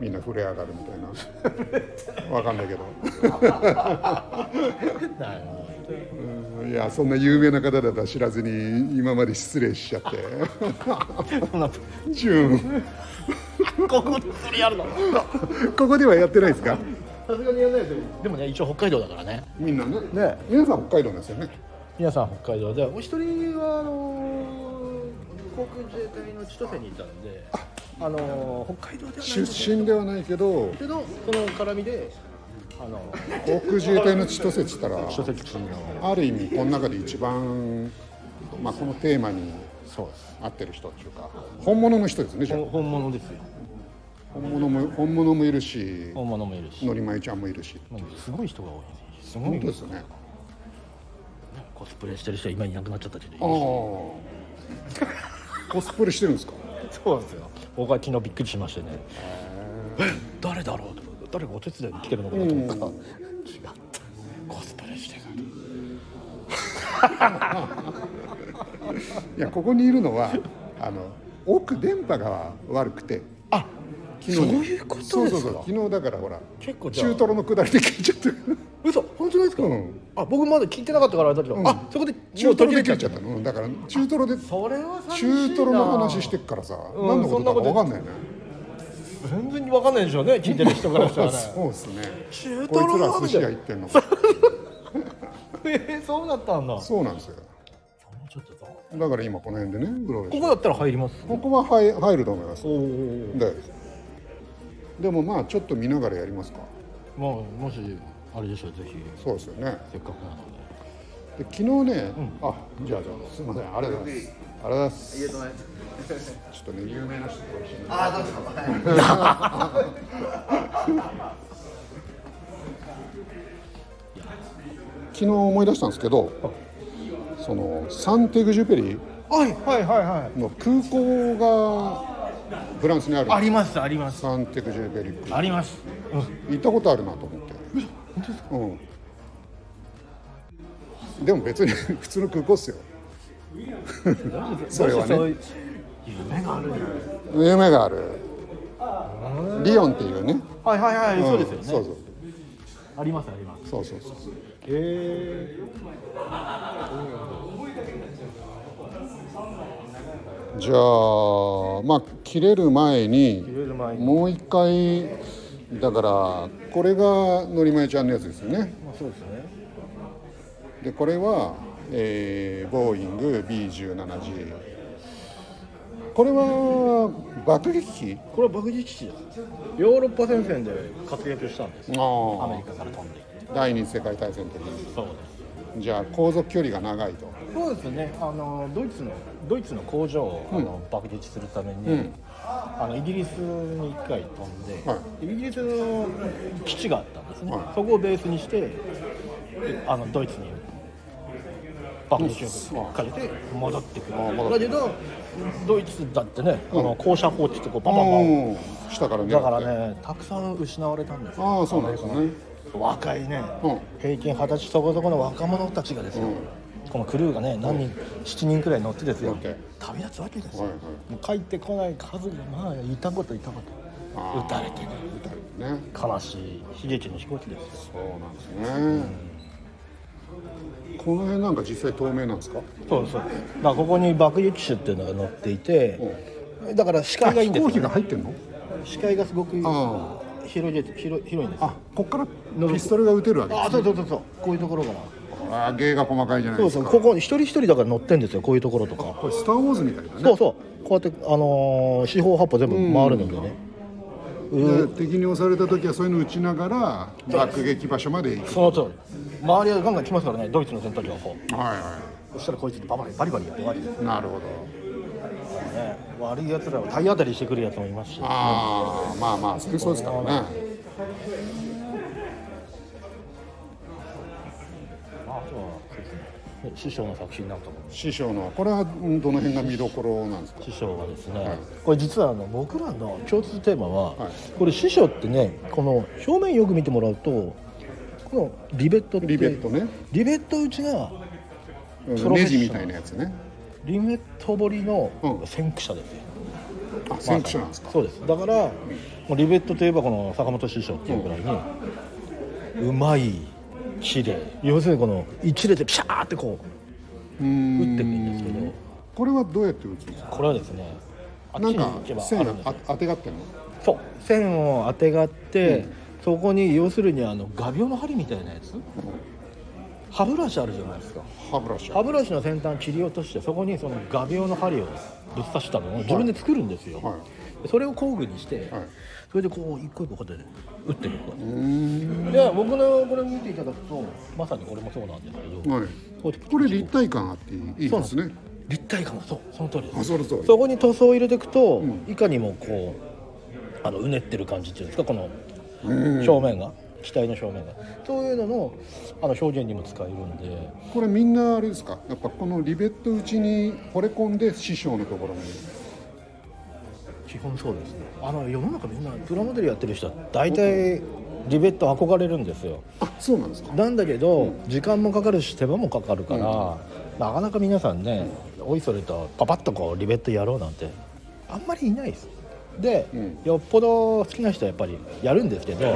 みんな触れ上がるみたいな。わかんないけど。いやそんな有名な方だとは知らずに今まで失礼しちゃって。どそんな。チューン。ここでそれやるの？ここではやってないですか？さすがにやらないですよでもね一応北海道だからね。みんなね。ね。皆さん北海道ですよね。皆さん北海道。でお一人はあの航空自衛隊の千歳にいたんで。あの北海道ではない出身ではないけどけどその絡みであの航空自衛隊の千歳っつったらある意味この中で一番、まあ、このテーマに合ってる人っていうか本物の人ですねじゃあ。ほ本物ですよ。本物も本物もいるし本物もいるし。のりまいちゃんもいるし。すごい人が多いですすごい本当ですよね。コスプレしてる人は今いなくなっちゃったけどああコスプレしてるんですか？そうですよ。僕は昨日びっくりしましてね。え誰だろう？と誰がお手伝いに来てるのかなと思った。ら違った。コスプレしてる いやここにいるのはあの奥電波が悪くて。あ昨そういうことですか？そうそうそう昨日だからほら。結構中トロの下りで聞いちゃってる嘘本当ですか、うん。あ僕まだ聞いてなかったからあれだけど、うん。あそこで中トロで聞いちゃった。のうんだから中トロでそれは中トロの話してっからさ。うん何のことだか分かんないね。全然わかんないでしょうね聞いてる人からしたら。ねそうですね。中こいつらトロは寿司屋行ってんの。か えー、そうだったんだ。そうなんですよ。ちょっとさだから今この辺でねここだったら入ります。ここは入入ると思います。おおででもまあちょっと見ながらやりますか。もうもしあれでしょうぜひ。そうですよね。せっかくなので。で昨日ね、あじゃあじゃあすみません。ありがとうございます。ありがとうございますちょっとね有名な人と一緒に。あどうぞ。昨日思い出したんですけどそのサンテグジュペリはいはいはいはい。の空港がフランスにある。ありますあります。サンテグジュペリ空港あります、うん、行ったことあるなと思って。うん。でも別に 普通の空港っすよ。それはね。そういう夢がある？夢がある。リヨンっていうね、はいはいはい、ん。そうですよね。そうそう。ありますあります。そうそうそう。へえじゃあまあ切れる前に入れる前に。もう一回だからこれがのりまえちゃんのやつですよね。まあそうですね。でこれは、えーボーイング B17G これは爆撃機？これは爆撃機です。ヨーロッパ戦線で活躍したんです。よアメリあカから飛んで。第二次世界大戦の時に。そうです。じゃあ航続距離が長いとそうですね。あのドイツのドイツの工場を、あの爆撃するために、うん。あのイギリスに1回飛んで、はイギリスの基地があったんですね、はい。そこをベースにしてあのドイツに爆撃をかけて戻ってくる、あ戻っだけどドイツだってね、あの降車放置ってこうバあババン。ー下から狙ってだからねたくさん失われたんですよ。ああそうなんですね。若いね、うん。平均二十歳そこそこの若者たちがですよ、このクルーがね何人、7人くらい乗ってですよ。旅立つわけですよ、もう帰ってこない数がまあいたこといたこと。撃たれてね。撃たれてね。悲しい。悲劇の飛行機ですよ。そうなんですね、この辺なんか実際透明なんですか？そうそう。だからここに爆撃手っていうのが乗っていて、だから視界がいいん飛行機ですよが入ってんの？視界がすごくあ広い広広いんですよ。あこっからピストルが撃てるわけですあそうそうそうそう。こういうところからあー芸が細かいじゃないですか。そうここ一人一人だから乗ってんですよこういうところとか。これスター・ウォーズみたいだね。そうそうこうやってあのー四方八方全部回るのでね、で敵に押された時はそういうの撃ちながら爆撃場所まで行く。その通り。周りはガンガン来ますからねドイツの戦闘機はこう。はいはそしたらこいつでババリバリバリやって終わりですいなるほど。ね悪いやつらは体当たりしてくるやつもいますし。ああまあまあそうですからねあとはそうですね師匠の作品なんかも。師匠のこれはうんどの辺が見どころなんですか？師匠はですね、はい。これ実はあの僕らの共通テーマは、はい。これ師匠ってねこの表面よく見てもらうとこのリベットってリベットね。リベット打ちがネジみたいなやつね。リベット彫りのうん。先駆者ですよ、あ先駆者なんですか？そうです。だからリベットといえばこの坂本師匠っていうぐらいに、うまい綺麗要するにこの一列でピシャーってこう打っていくんですけど。これはどうやって打つんですか？これはですねあっちなんかに行けばあ線あ当てがってんの？そう。線をあてがって、そこに要するにあの画鋲の針みたいなやつ？歯ブラシあるじゃないですか。歯ブラシ。歯ブラシの先端切り落としてそこにその画鋲の針をぶっ刺したのを自分で作るんですよ、はい。でそれを工具にして、はい。それでこう一個一個こうやって打ってるこうやってうーんで僕のこれ見ていただくとまさにこれもそうなんですけど、はい。これ立体感あっていいです。ね。立体感がそうその通りです。あその通り。そこに塗装を入れていくと、ん。いかにもこうあのうねってる感じっていうんですかこのうん。正面が機体の正面が。そういうののあの表現にも使えるんで。これみんなあれですか？やっぱこのリベット打ちに惚れ込んで師匠のところに基本そうですね。あの世の中みんなプラモデルやってる人は大体リベット憧れるんですよ。あそうなんですか？なんだけど時間もかかるし手間もかかるから、なかなか皆さんねおいそれとパパッとこうリベットやろうなんてあんまりいないです。で、うん。よっぽど好きな人はやっぱりやるんですけど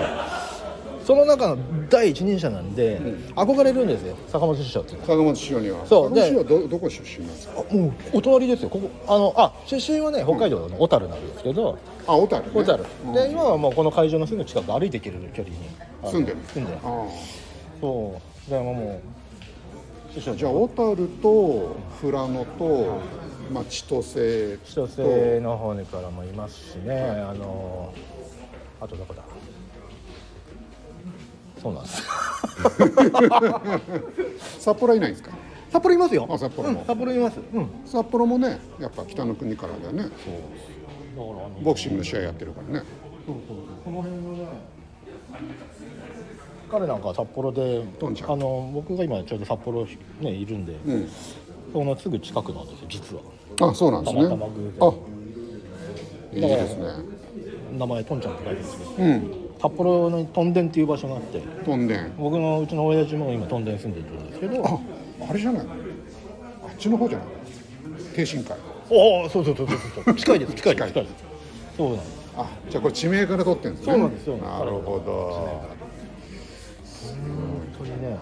その中の第一人者なんで、憧れるんですよ坂本師匠っていうのは。坂本師匠には。そう坂本師匠はどどこ出身なんですか？あもうお隣ですよ。ここあのあ出身はね北海道の小樽なんですけど、あ小樽、ね、小樽、うん。で今はもうこの会場のすぐ近く歩いて行ける距離に。あの住んでる。住んでる。あそう。でももう師匠。あじゃあ小樽と富良野と、まあ、千歳千歳の方からもいますしね、あのあとどこだ？そうなんです。札幌はいないんですか？札幌いますよ。あ札幌もうん、札幌います。うん。札幌もねやっぱ北の国からだよね。だからあのボクシングの試合やってるからね。そうそうこの辺のね彼なんか札幌であの僕が今ちょうど札幌ねいるんで、うん。そのすぐ近くなんですよ実は。あそうなんですね。たまたま偶然。あいいですね。名前トンちゃんって書いてるんですけど。うん札幌のトンデンっていう場所があって飛んでん僕のうちの親父も今トンデン住んでるんですけどああれじゃないあっちの方じゃない？挺身会おおそうそうそうそうそう。近いです近いです近い。です。そうなんです。あじゃあこれ地名から取ってるんですね。そうなんですよなるほど。本当にね。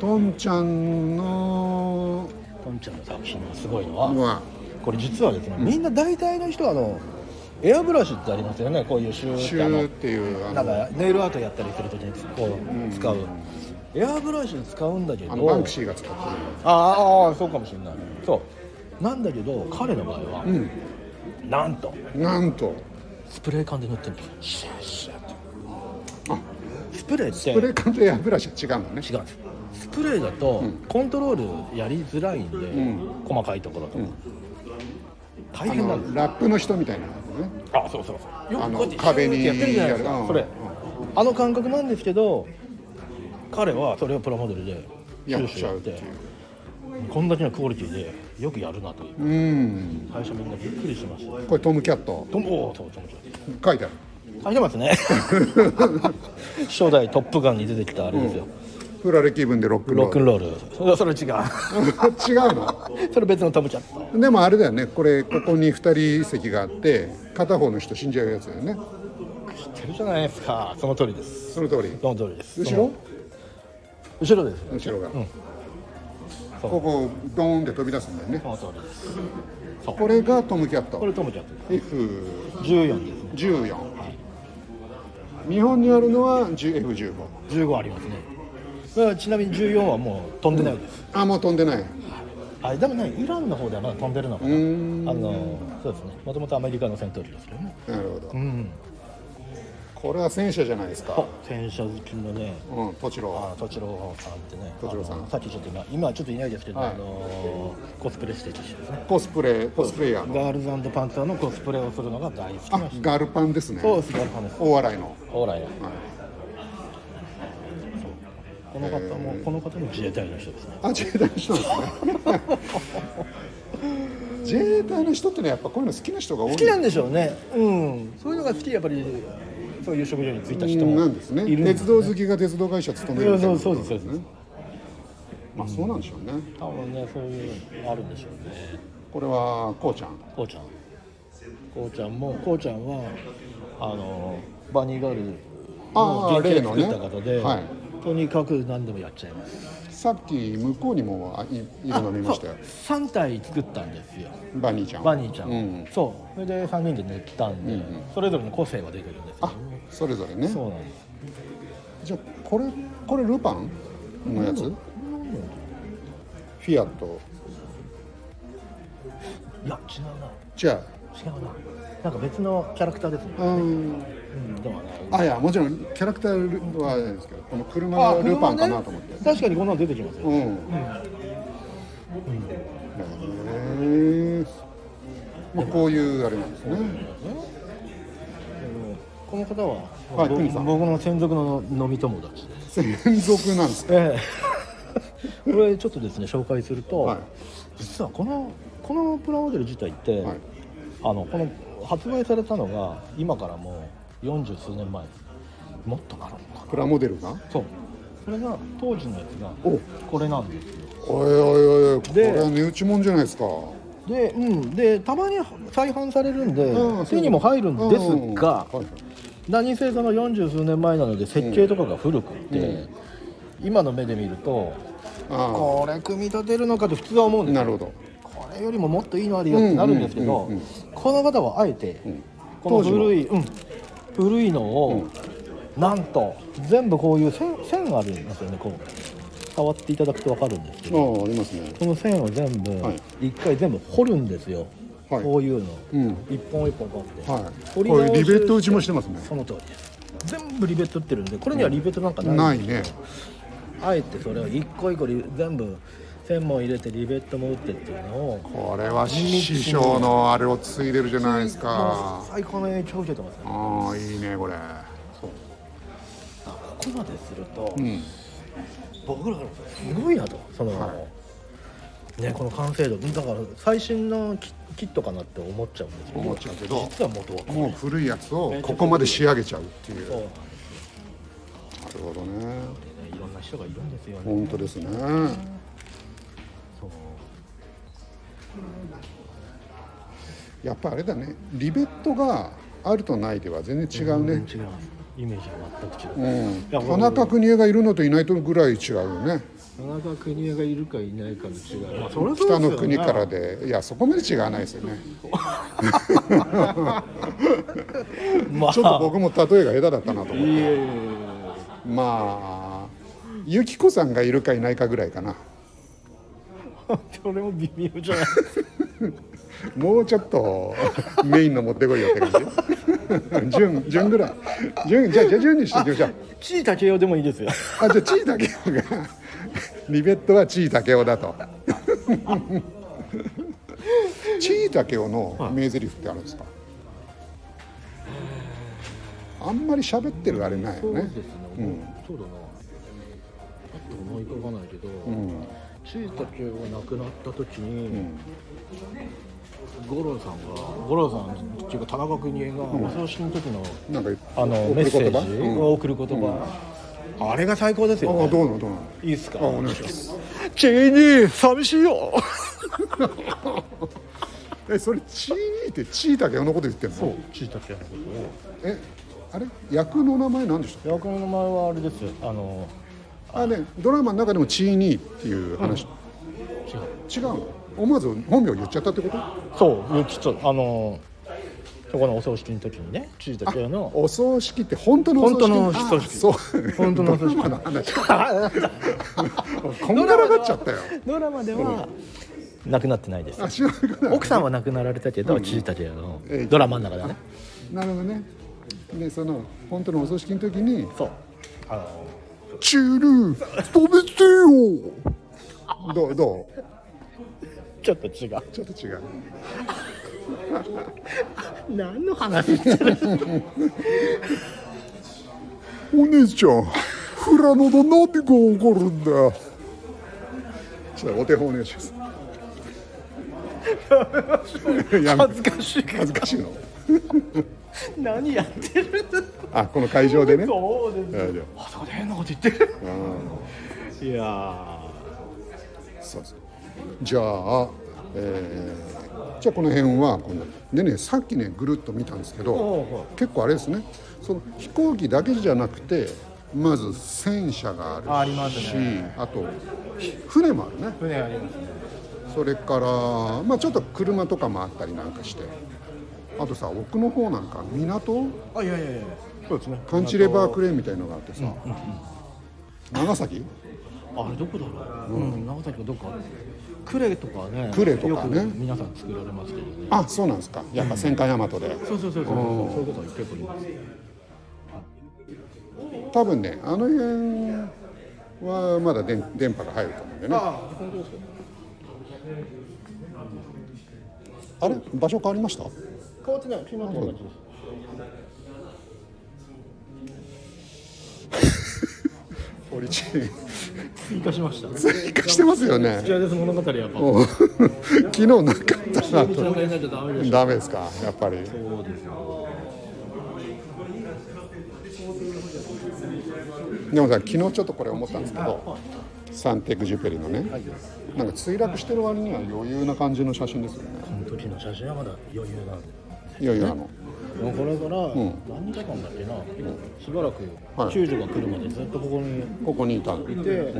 トンちゃんのトンちゃんの作品がすごいのははこれ実はですねみんな大体の人はあのエアブラシってありますよね。こういうシュシーってあのューっていうあなんのかネイルアートやったりするときにこう使う。エアブラシ使うんだけどバンクシーが使ってる。ああそうかもしれない。そう。なんだけど彼の場合は、うん。なんと。なんと。スプレー缶で塗ってるんですよシャーシャーって。あ。スプレーってスプレー缶とエアブラシは違うんだね。違う。んですスプレーだとコントロールやりづらいんで、ん。細かいところとか、大あ変なんですのラップの人みたいな。のね。あそうそうそう。よあのくこうやって壁にやってるじゃないですかそれ。あの感覚なんですけど彼はそれをプラモデルでやっちゃうっていう。こんだけのクオリティでよくやるなといううん。最初みんなびっくりしましたこれトムキャット。とおおそうそう書いてある。書いてますね。初代トップガンに出てきたあれですよ、フラレ気分でロックンロール。ロックンロール。それそれ違う違うの？それ別のトムキャットでもあれだよねこれここに2人席があって片方の人死んじゃうやつだよね。知ってるじゃないですか。その通りです。その通り？その通りです。後ろ？後ろです。後ろが、そう。ここドーンって飛び出すんだよね。その通りです。これがトムキャット。これトムキャットです。F14 14ですね。日本にあるのは F15 15ありますねだからちなみに14はもう飛んでないです、あもう飛んでない。あでもねイランの方ではまだ飛んでるのかな。あのそうですね。もともとアメリカの戦闘機ですけどね。なるほど、うん。これは戦車じゃないですか。戦車好きのね。うんトチロあとちろさんってね。とちろさん。さっきちょっと今今はちょっといないですけど、はい。あのコスプレしてる人ですね。コスプレコスプレイヤーの。ガールズパンツァーのコスプレをするのが大好きなガルパンですね。そうですガールパンです。大洗の、オーライはいこの方もこの方も。自衛隊の人ですね。あ自衛隊の人ですね。自衛隊の人ってねやっぱこういうの好きな人が多い。好きなんでしょうね。うん。そういうのが好きでやっぱりそういう職業に就いた人もなんですね。いるんです鉄道好きが鉄道会社勤めるみたいなそうそうそうです。ねまあそうなんでしょうね。多分ねそういうのあるんでしょうね。これはこうちゃん。こうちゃん。こうちゃんもこうちゃんはあのバニーガールの原型作例のねった方で、はいとにかく何でもやっちゃいます。さっき向こうにもあいいるの見ましたよ。そう3体作ったんですよ。バニーちゃんバニーちゃん、うん。そう。それで3人で塗ったんで、うんうん。それぞれの個性は出てるんですあそれぞれね。そうなんです。じゃあこれこれルパンのやつ？フィアット。いや違うな。じゃ違うな。なんか別のキャラクターですね。あうん。うんではな。いあいやもちろんキャラクターはあれですけどこの車がルパンかなと思って、確かにこんなの出てきますよ、うん、へえまあこういうあれなんですね。この方は、僕はい国さん。僕の専属の飲み友達専属なんですか？ええ。これちょっとですね紹介すると、はい。実はこのこのプラモデル自体って、はいあのこの発売されたのが今からもう40数年前。もっとなるのかな。プラモデルが？そう。それが当時のやつがお。これなんですよ。おいおいおいこでれは値打ちもんじゃないですか。で,、うん、でたまに再販されるんでうん手にも入るんですがうん。何せその40数年前なので設計とかが古くて、うん。今の目で見るとあこれ組み立てるのかと普通は思うんですなるほど。これよりももっといいのあるよってなるんですけど、うんうんうんうんこの方はあえて、ん。この古い、うん、古いのを、なんと全部こういう線線あるんですよね。こう触っていただくと分かるんですけど。ああありますね。この線を全部はい。一回全部掘るんですよ、はい。こういうの、うん。一本一本こうやって、はい。掘りこれリベット打ちもしてますね。その通りです。全部リベット打ってるんでこれにはリベットなんかないんですよないね。あえてそれを一個一個リ全部線も入れてリベットも打ってっていうのをこれは師匠のあれを継いでるじゃないですもか。う最高の影響を受けてますね。ああいいねこれ。そう。ここまですると、うん。僕らすごいなと。その、はねこの完成度。だから最新のキキットかなって思っちゃうんですけど思っちゃうけど実は元は。こもう古いやつをここまで仕上げちゃうっていう。そう。なるほどね。ねいろんな人がいるんですよね。本当ですねやっぱあれだね。リベットがあるとないでは全然違うね。違いますイメージが全く違う、うん。や田中邦衛がいるのといないとぐらい違うよね。田中邦衛がいるかいないかの違い、まあ、それはそ北ねの国からで。いやそこまで違わないですよね。まあ。ちょっと僕も例えが下手だったなと思って。まあ由紀子さんがいるかいないかぐらいかなそれも微妙じゃないもうちょっとメインの持ってこいよって感じ。順順ぐらい。順じゃあじゃあ順にしていきましょう。地位武雄でもいいですよ。あじゃあ地位武雄が。リベットは地位武雄だと。地位武雄の名台詞ってあるんですか、あんまり喋ってるあれないよね。そうですね、そうだな。あと思い浮かばないけど、うん地位武雄が亡くなった時に、うん。五郎さんが五郎さんっていうか田中邦衛がお葬式の時の、なんかあのメッセージを送る言葉、あれが最高ですよ、あね、どうのどうのいいですか？あお願いします。チーニー寂しいよ。えそれ地位って地位武雄のこと言ってんの？そう。地位武雄のこえあれ？役の名前なんでしたとを役の名前はあれですよ。あのあねドラマの中でもチーニーっていう話、違う。違うの？思わず本名言っちゃったってこと？そういうちょっとあのそこのお葬式の時にね地位武雄の。お葬式って本当のお葬式？本当のお葬式。あそう。本当のお葬式。ドラマの話。こんがらがっちゃったよ。ドラマでは亡くなってないです。奥さんは亡くなられたけど地位武雄の。ええ。ドラマの中ではね。なるほどね。でその本当のお葬式の時にそう。あの「チール止めてよ!」どう。どう。ちょっと違う。ちょっと違う。何の話してるお姉ちゃん富良野の何が起こるんだちょっとお手本お願いしますやめ恥ずかしい恥ずかしいの 何やってる？あこの会場でね。そうです。あ。そこで変なこと言って。るあいやそうそう。じゃあ、えーじゃあこの辺はこんなでねさっきねぐるっと見たんですけどお結構あれですね。その飛行機だけじゃなくてまず戦車があるしあありますね。あとひ船もあるね。船ありますね。それからまあちょっと車とかもあったりなんかしてあとさ奥の方なんか港？あいやいやいや。そうですね。カンチレバークレーンみたいのがあってさ、長崎？あれどこだろう、うん、長崎のどっか呉とかね呉とかね。よく皆さん作られますけどね。あそうなんですか。やっぱ戦艦大和で、そうそうそうそう。そういうことは結構います。多分ねあの辺はまだ電電波が入ると思うんでね。あ本当ですか？あれ？場所変わりました？変わってない。昨日と同じです堀ち追加しました追加してますよね。こちらです物語やっぱ昨日なかったなダメですか？やっぱり。そうですよでもさ昨日ちょっとこれ思ったんですけどサンテグジュペリのね。なんか墜落してる割には余裕な感じの写真ですよね。その時の写真はまだ余裕なんで余裕なの。もうこれからん。何日間だっけな、しばらくはい。救助が来るまでずっとここに。ここにいたのへいて、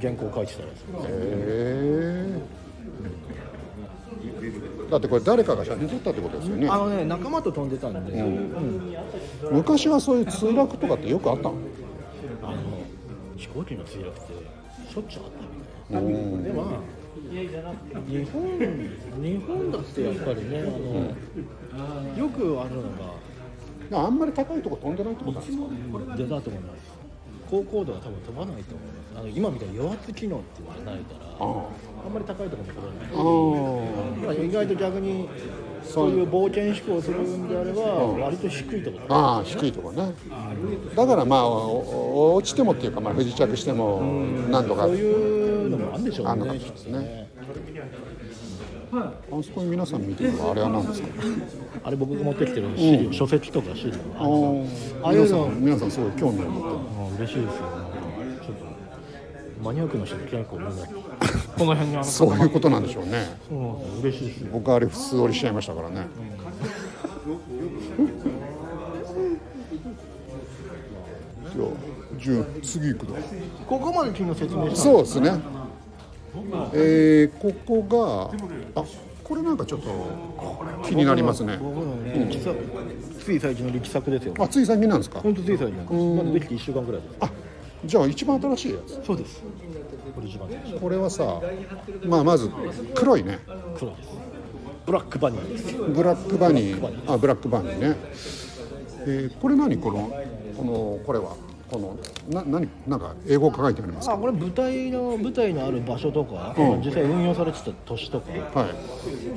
原稿書いてたんですよ。え。だってこれ誰かが写真撮ったってことですよね。あのね仲間と飛んでたんで、うん。昔はそういう墜落とかってよくあったの？あの飛行機の墜落ってしょっちゅうあったみたいな、日本日本だってやっぱりねあの、よくあるのがあんまり高いとこ飛んでないってことなんですか出たと思います。高高度は多分飛ばないと思いますあの今みたいに余圧機能っていうのがないからああんまり高いところに飛ばない。あだから意外と逆にそういう冒険飛行するんであれば割と低いところ。ああ低いとこね。だからまあ落ちてもっていうか、まあ、不時着しても何とか。そういうのもあるんでしょうあんのか。ねもしれない。ねあそこに皆さん見てるのはあれは何ですか？あれ僕が持ってきてる資料、書籍とか資料ああのあ皆さああいうの。ん皆さんすごい興味を持ってるあ嬉しいですよ。ねちょっとマニアックな人結構いるんだけどこの辺にあのそういうことなんでしょうね。うん嬉しいですよ僕あれ普通折りしちゃいましたからね。じゃあじゅ次行くのここまで昨日説明したそうですね。えー、ここがあこれなんかちょっと気になりますね。僕のね、実はつい最近の力作ですよ。あつい最近なんですか？本当つい最近なんです。まだできて1週間ぐらいです。あじゃあ一番新しいやつ。そうです。これ一番これはさまあまず黒いね。黒です。ブラックバニーです。ブラックバニー。あブラックバニーね。えー、これ何？このこのこれは？このな何なんか英語書いてありますか？あこれ舞台の舞台のある場所とか、うん。実際運用されてた年とかはい。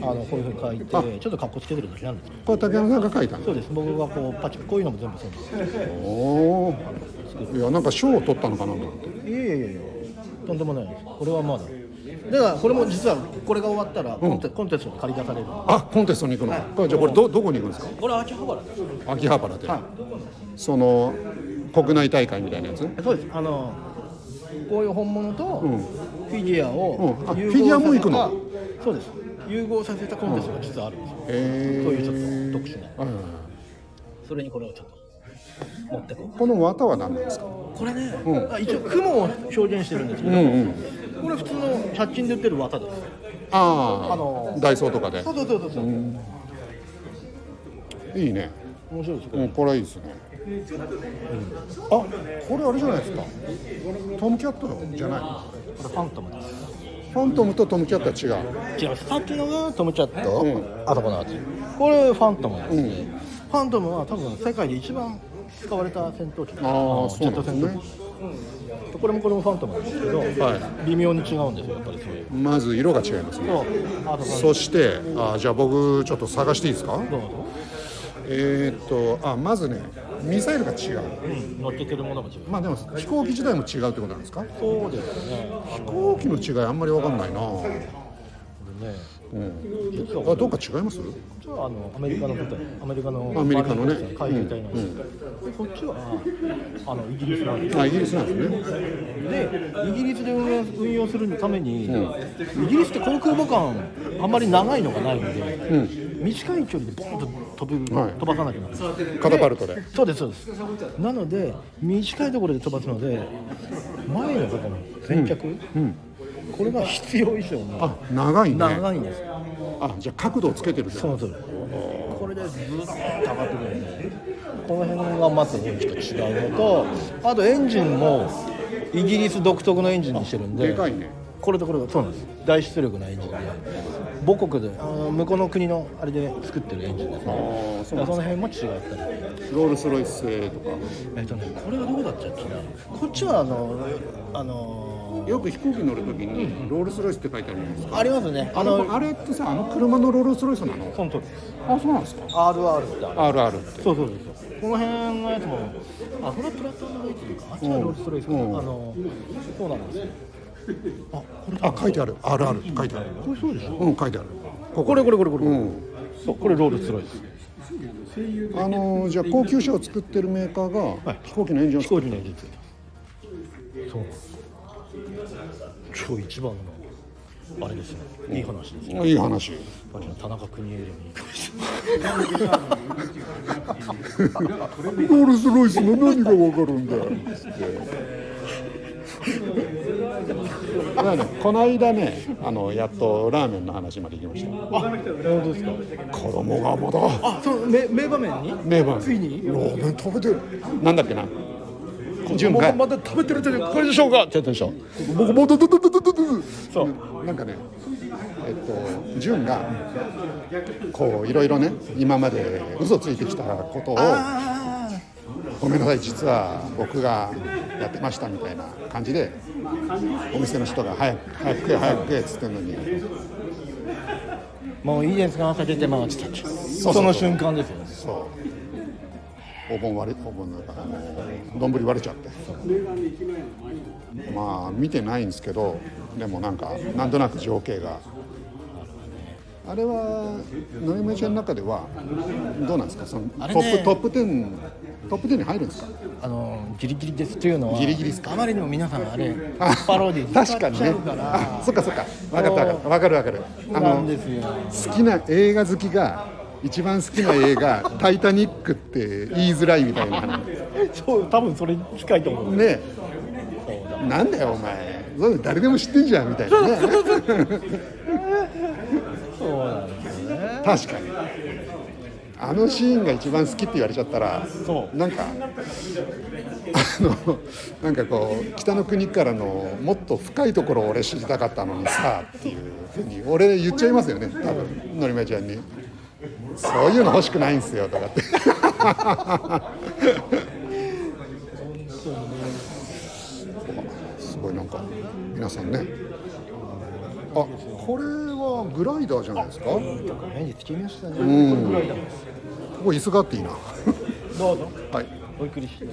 あのこういうふうに書いてちょっと格好つけてるだけなんですこれ竹山さんが書いたの？そうです。僕がこうパチこういうのも全部そうです。おおいやなんか賞を取ったのかなと思って。いやいやいやとんでもないです。これはまだ。だからこれも実はこれが終わったらコンテ,、コンテストに借り出される。あコンテストに行くの、これじゃあこれどどこに行くんですか？これ秋葉原です。秋葉原で、はい。その国内大会みたいなやつ？そうです。あのこういう本物とん。フィギュアをうん。あ融フィギュアも行くの？そうです。融合させたコンテストが実はあるんですよ、へそういうちょっと特殊な。はいはいはい。それにこれをちょっと持ってこう。この綿は何なんですか？これね、うん。あ一応雲を表現してるんですけど、うんうんこれ普通の100均で売ってる綿です。ああ、あのダイソーとかで？そうそうそうそうそう、いいね。面白いですこれ。うんこれいいですね、あこれあれじゃないですか。トムキャットじゃない。これファントムですファントムとトムキャットは違う。違いますさっきのがトムキャット、うん。あとこのやつこれファントムです。ね、ファントムは多分世界で一番使われた戦闘機あージェット戦闘機、そうなん。これもこれもファントムなんですけど、は微妙に違うんですよやっぱりそういう。まず色が違いますね。そしてあじゃあ僕ちょっと探していいですか？えー、っとあまずねミサイルが違う。うん、乗っけてるものも違う。まあでも飛行機自体も違うってことなんですか？そうですね。あ飛行機の違いあんまり分かんないな。これね。うん。あどっか違います？こっちはあのアメリカの部隊アメリカのアメリカのね。海兵隊なん。です、でこっちはあのイギリスなんですあイギリスなんですね。でイギリスで運用運用するために、イギリスって航空母艦あんまり長いのがないので、短い距離でボーンと飛ぶ、はい飛ばさなきゃならない。カタパルトで。そうですそうです。なので短いところで飛ばすので前のところの先脚、うんこれが必要以上にあ長いね。長いんです。あじゃあ角度をつけてるってそうそう。これでずーっと上がってくるんでこの辺がまず大きく違うのとあとエンジンもイギリス独特のエンジンにしてるんででかいね。これとこれがそうなんです。大出力なエンジンで母国で。あの向こうの国のあれで作ってるエンジンですあね。あそその辺も違ったり。ロールスロイス製とか。えっとねこれはどこだったっけな。こっちはあのあのよく飛行機乗るときにロールスロイスって書いてあるじゃないですか？ありますね。ああののあれってさあの車のロールスロイスなの？そのですあそうなんですか。RR ってある RR って。そうそうそうそう。この辺のやつもあこれはプラットフォームがいいっていうかあっちはロールスロイスか、うん。あのそうなんですよあこれ。あ書いてある。RR って書いてある。これそうでしょ？うん書いてある。ここれこれこれこれ、うん。そうこれロールスロイス。あのじゃあ高級車を作ってるメーカーが飛行機のエンジンを飛作る。行機のエンジンついてますそう。なん。です超一番のあれですよいい話ですよいい話。やっぱり田中邦衛に。ロールスロイスの何がわかるんだよ この間ねあのやっとラーメンの話まで行きました。あ本当ですか。子供がまだあそう名名場面に？名盤ついに？ラーメン食べてる。なんだっけな？純がまだ食べてるってこれでしょうか？ってやったでしょ僕もドドドドドドドそう。なんかねえっと純がこういろいろね今まで嘘ついてきたことをあごめんなさい実は僕がやってましたみたいな感じでお店の人が早く早く食え早く食えっつってんのに。あもういいですか？朝出て回ってたそうその瞬間ですよね。そう。お盆割れお盆なんかあの丼割れちゃって。まあ見てないんですけどでもなんかなんとなく情景があれは野山ちゃんの中ではどうなんですか？そのトップトップ10トップ10に入るんですか？あのギリギリですっていうのはギリギリですか？あまりにも皆さんあれあパロディ確かにね。あ そっかそっか。分かった分かった。分かる分かる。あの好きな映画好きが一番好きな映画「タイタニック」って言いづらいみたいな。話 そう多分それに近いと思う。ねなんだよお前。誰でも知ってんじゃんみたいなねそうなんですよね。確かに。あのシーンが一番好きって言われちゃったらそう。なんかあのなんかこう北の国からのもっと深いところを俺知りたかったのにさっていうふうに俺言っちゃいますよね多分のりまちゃんに。そういうの欲しくないんですよとかって。すごいなんか皆さんね。あこれはグライダーじゃないですか？こ目につきましたね。んこれぐらいなんですこ椅子があっていいな。どうぞ。はい。ごゆっくりして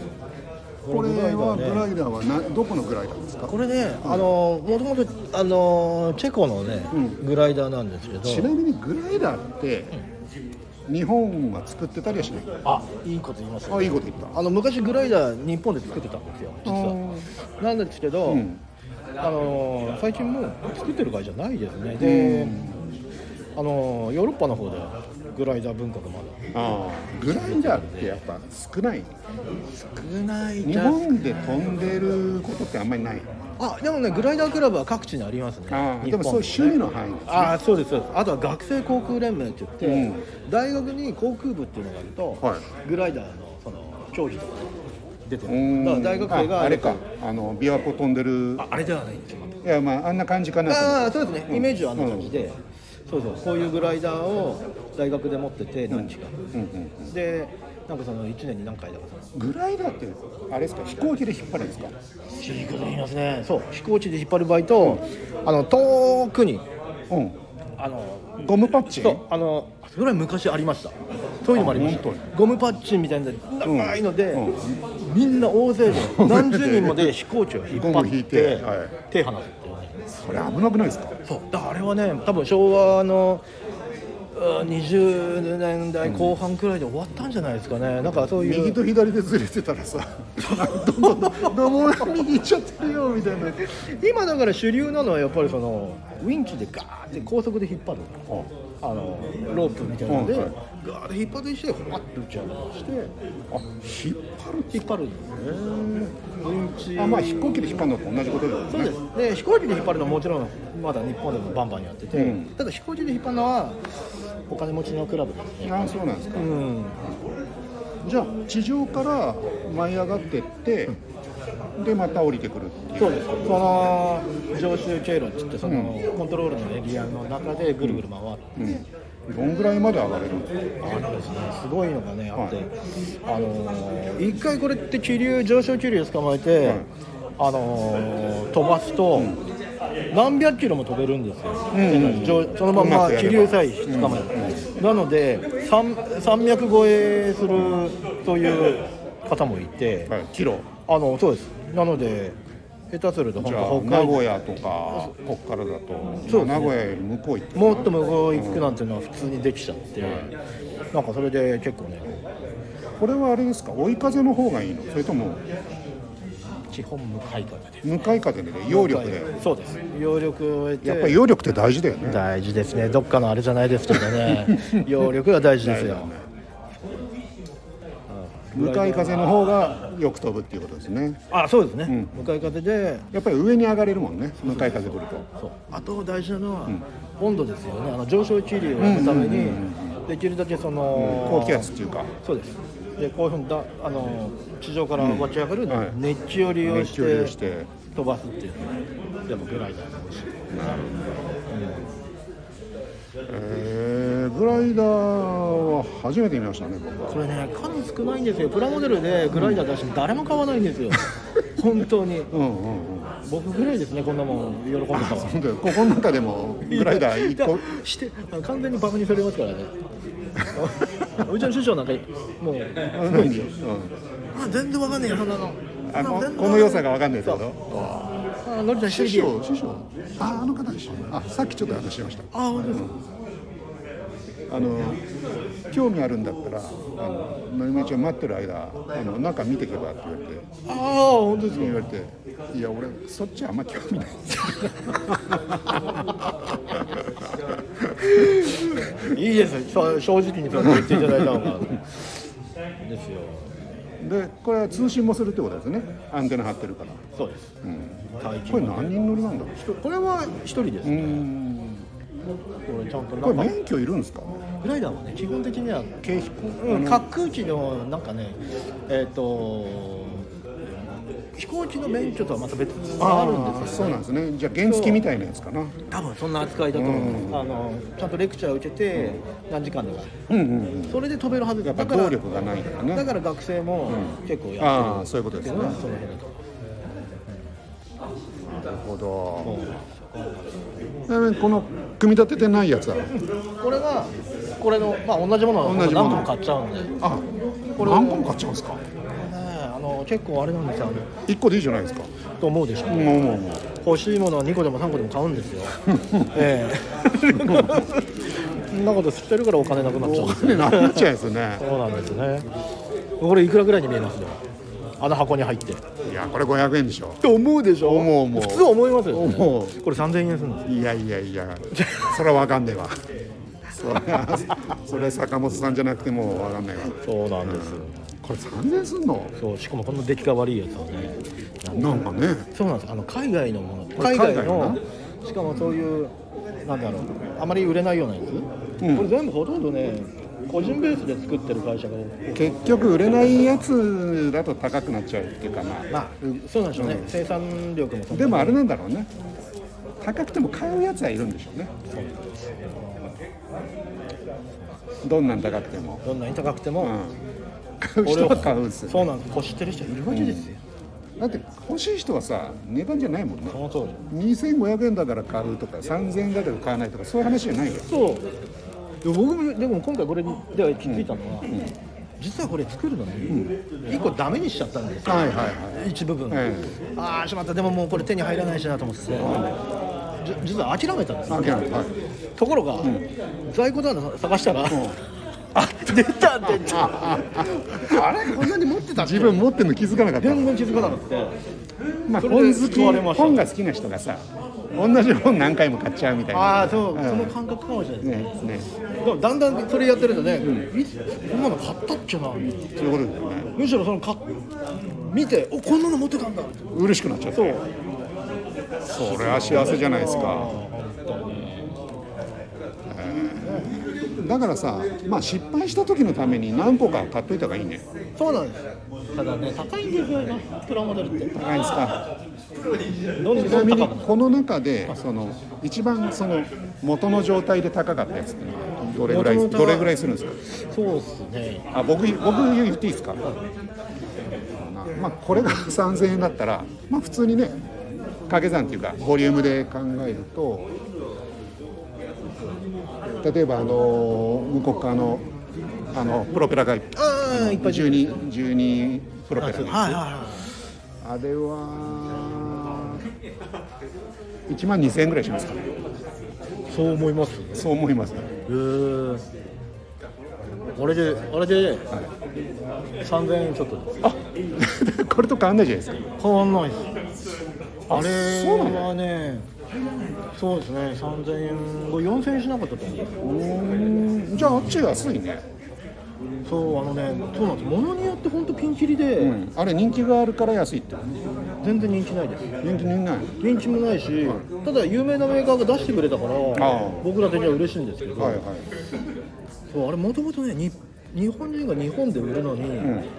これはグねライダーはなどこのグライダーですか？これね、あのもともとあのチェコのね、グライダーなんですけど、ちなみにグライダーって日本は作ってたりはしない？あいいこと言いますあいいこと言った。あの昔グライダー日本で作ってたんですよ実は。なんですけど、んあの最近もう作ってる会社ないですね。で、あのヨーロッパの方でグライダー文化がまだ。あーグライダーってやっぱ少ない。少ない。日本で飛んでることってあんまりない。あでもねグライダークラブは各地にありますね。あで。もそういう趣味の範囲ですね。ああそうですそうです。あとは学生航空連盟って言って、うん。大学に航空部っていうのがあると、はい。グライダーのその競技とか出てうるん。だから大学生がああれか。あの琵琶湖飛んでる。ああれではないんですよいやまああんな感じかなああそうですね、イメージはあんな感じで、そうそう。こういうグライダーを大学で持ってて何日か、うんうんでなんかその1年に何回だかそのグライダーってあれですか？飛行機で引っ張るんですか？飛行機で言いますね。そう。飛行機で引っ張る場合と、あの遠くにうん。あのゴムパッチン？そう。あのそれは昔ありました。そういうのもありました。ゴムパッチンみたいな長いので、うんみんな大勢で 何十人もで飛行機を引っ張って手離すっていう。ねそれ危なくないですか？そう。だからあれはね多分昭和のうん20年代後半くらいで終わったんじゃないですかね、なんかそういう。右と左でずれてたらさ どんどんどんどん右行っちゃってるよみたいな。今だから主流なのはやっぱりそのウィンチでガーって高速で引っ張る。あのロープみたいなので、うんはいガーッて引っ張ってしてフワッと打ち上げましてあ引っ張る引っ張るんですね。あまあ飛行機で引っ張るのと同じことだよね。そうです。で飛行機で引っ張るのはもちろんまだ日本でもバンバンやってて、うん。ただ飛行機で引っ張るのはお金持ちのクラブですね。あそうなんですか。うん。じゃあ地上から舞い上がってってでまた降りてくるっていう。そうです。その常習経路って言ってその、コントロールのエリアの中でぐるぐる回って、うん、どんぐらいまで上がれるんですかあのですね、すごいのがね、あって、あのー一回これって気流、上昇気流捕まえて、はい。あのー飛ばすと、何百キロも飛べるんですよ、ん。上そのまうま気流さえ捕まえる、なので、山山脈越えするという方もいて、はい、キロ。あのそうです、なので、下手すると本当、北名海古屋とかこっからだと、そう名古屋より向こう行ってもっと向こう行くなんていうのは普通にできちゃって、なんかそれで結構ね、これはあれですか？追い風の方がいいの？それとも基本向かい風です。向かい風でね揚力で？そうです。揚力を得て。やっぱり揚力って大事だよね。大事ですね。どっかのあれじゃないですけどね。揚力が大事ですよ向かい風の方がよく飛ぶっていうことですね。あそうですね、ん。向かい風で。やっぱり上に上がれるもんね。向かい風来ると。あと大事なのは、温度ですよね。あの上昇気流をやるために、できるだけその、高気圧っていうか。そうです。でこういうふうにだあの地上から湧き上がるはい。熱気を利用して,、飛ばすっていうのがやっぱグライダーの美味しい。えー、グライダーは初めて見ましたね僕は。これね数少ないんですよ。プラモデルでグライダー出しても誰も買わないんですよ。本当に。うんうんうん。僕ぐらいですねこんなもん喜んでたわここの中でも グライダー1個？して完全にバカにされますからね。うちの師匠なんかもうあ何うん。あ全然わかんねえよそんなの。あこ全然この良さが分かんないってこと？あのりちゃん一師匠師匠。ああの方でしょあさっきちょっと話しました。あ本当ですかあの興味あるんだったらあののりまちゃん待ってる間あのなんか見てけばって言われて。ああ本当ですか？言われていや俺そっちあんま興味ない。いいですよ。正直にそう言っていただいた方が。ですよ。でこれは通信もするってことですね。アンテナ張ってるから、そうです。うん、これ何人乗りなんだろう？これは一人ですうねんこれちゃんとこれ免許いるんですか？グライダーはね基本的には軽飛行、うん、滑空機のなんかねえっ、と飛行機の免許とはまた別にあるんですよそうなんですね。じゃあ原付みたいなやつかな。多分そんな扱いだと思う、うん。あのちゃんとレクチャーを受けて何時間でか。うんうんうん。それで飛べるはずだから動力がないからね。だから学生も結構やってる、ああそういうことですね。その辺だと。なるほど。ちなみにこの組み立ててないやつはこれがこれのまあ同じものを同じもの。何個も買っちゃうんで、ね、あこれ何個も買っちゃうんですか？あの結構あれなんですよ。あの1個でいいじゃないですか。と思うでしょ、もうもうもう欲しいものは2個でも3個でも買うんですよ。ええ。そんなこと知ってるからお金なくなっちゃうんですよ。お金なくなっちゃうんですね。そうなんですね。これいくらぐらいに見えます？よあの箱に入って。っいやこれ500円でしょ。て思うでしょ？思う思う。普通思いますよ、ね、思う。これ3000円するんですいやいやいや。それは分かんねえわ。それはそれ坂本さんじゃなくても分かんないわ。そうなんです、これ3000円すんの？そうしかもこの出来が悪いやつをねなんかね。そうなんです。あの海外のもの。海外のの？しかもそういうなんだろう。あまり売れないようなやつ、うん。これ全部ほとんどね個人ベースで作ってる会社が結局売れないやつだと高くなっちゃうっていうかなまあそうなんでしょうね、生産力もでもあれなんだろうね。高くても買うやつはいるんでしょうね。どんなん高くても、どんなに高くても、うん、買う人は買うんですよそうなんです。欲してる人いるわけですよ、だって欲しい人はさ値段じゃないもんね。その通り。2500円だから買うとか3000円だけど買わないとかそういう話じゃないよ。そう。で僕もでも今回これでは気づいたのは、実はこれ作るのに一個ダメにしちゃったんですよ、はいはいはい一部分、えああしまった。でももうこれ手に入らないしなと思って、じじ実は諦めたんです諦めた。はい。ところが、在庫棚探したら、あ出た出た。あれこんなに持ってた自分持ってるの気づかなかった全然気づかなかった。まあ本好き本が好きな人がさ同じ本何回も買っちゃうみたいな。ああそう、ん。その感覚かもしれないですね。ねでもだんだんそれやってるとね、いつこんなの買ったっけな。そういうことだよね。むしろそのか見ておこんなの持ってたんだ嬉しくなっちゃったそう。それは幸せじゃないですか。だからさ、まあ、失敗した時のために何個か買っといた方がいいね。そうなんです。ただね高いんですよ今プラモデルって。高いですか？ちなみにこの中でその一番その元の状態で高かったやつっていうのはどれぐらいどれぐらいするんですか？そうっすね。あ僕僕言っていいですか？まあこれが 3000円だったらまあ普通にね掛け算っていうかボリュームで考えると例えばあの向こう側のあのプロペラがああいっぱい12 12プロペラあれは1万2000円ぐらいしますか。いそう思いますそう思います。へえあれであれで3000円ちょっとです。あこれと変わんないじゃないですか。変わんないです。あれはねそうですね。3000円これ4000円しなかったと思う。うーん。じゃああっちが安いねそうあのねそうなんです。物によって本当ピンキリで、うん。あれ人気があるから安いって。全然人気ないです。人気ない。人気もないし、ただ有名なメーカーが出してくれたからあ僕ら的には嬉しいんですけど、はいはい。そうあれもともとねに日本人が日本で売るのに、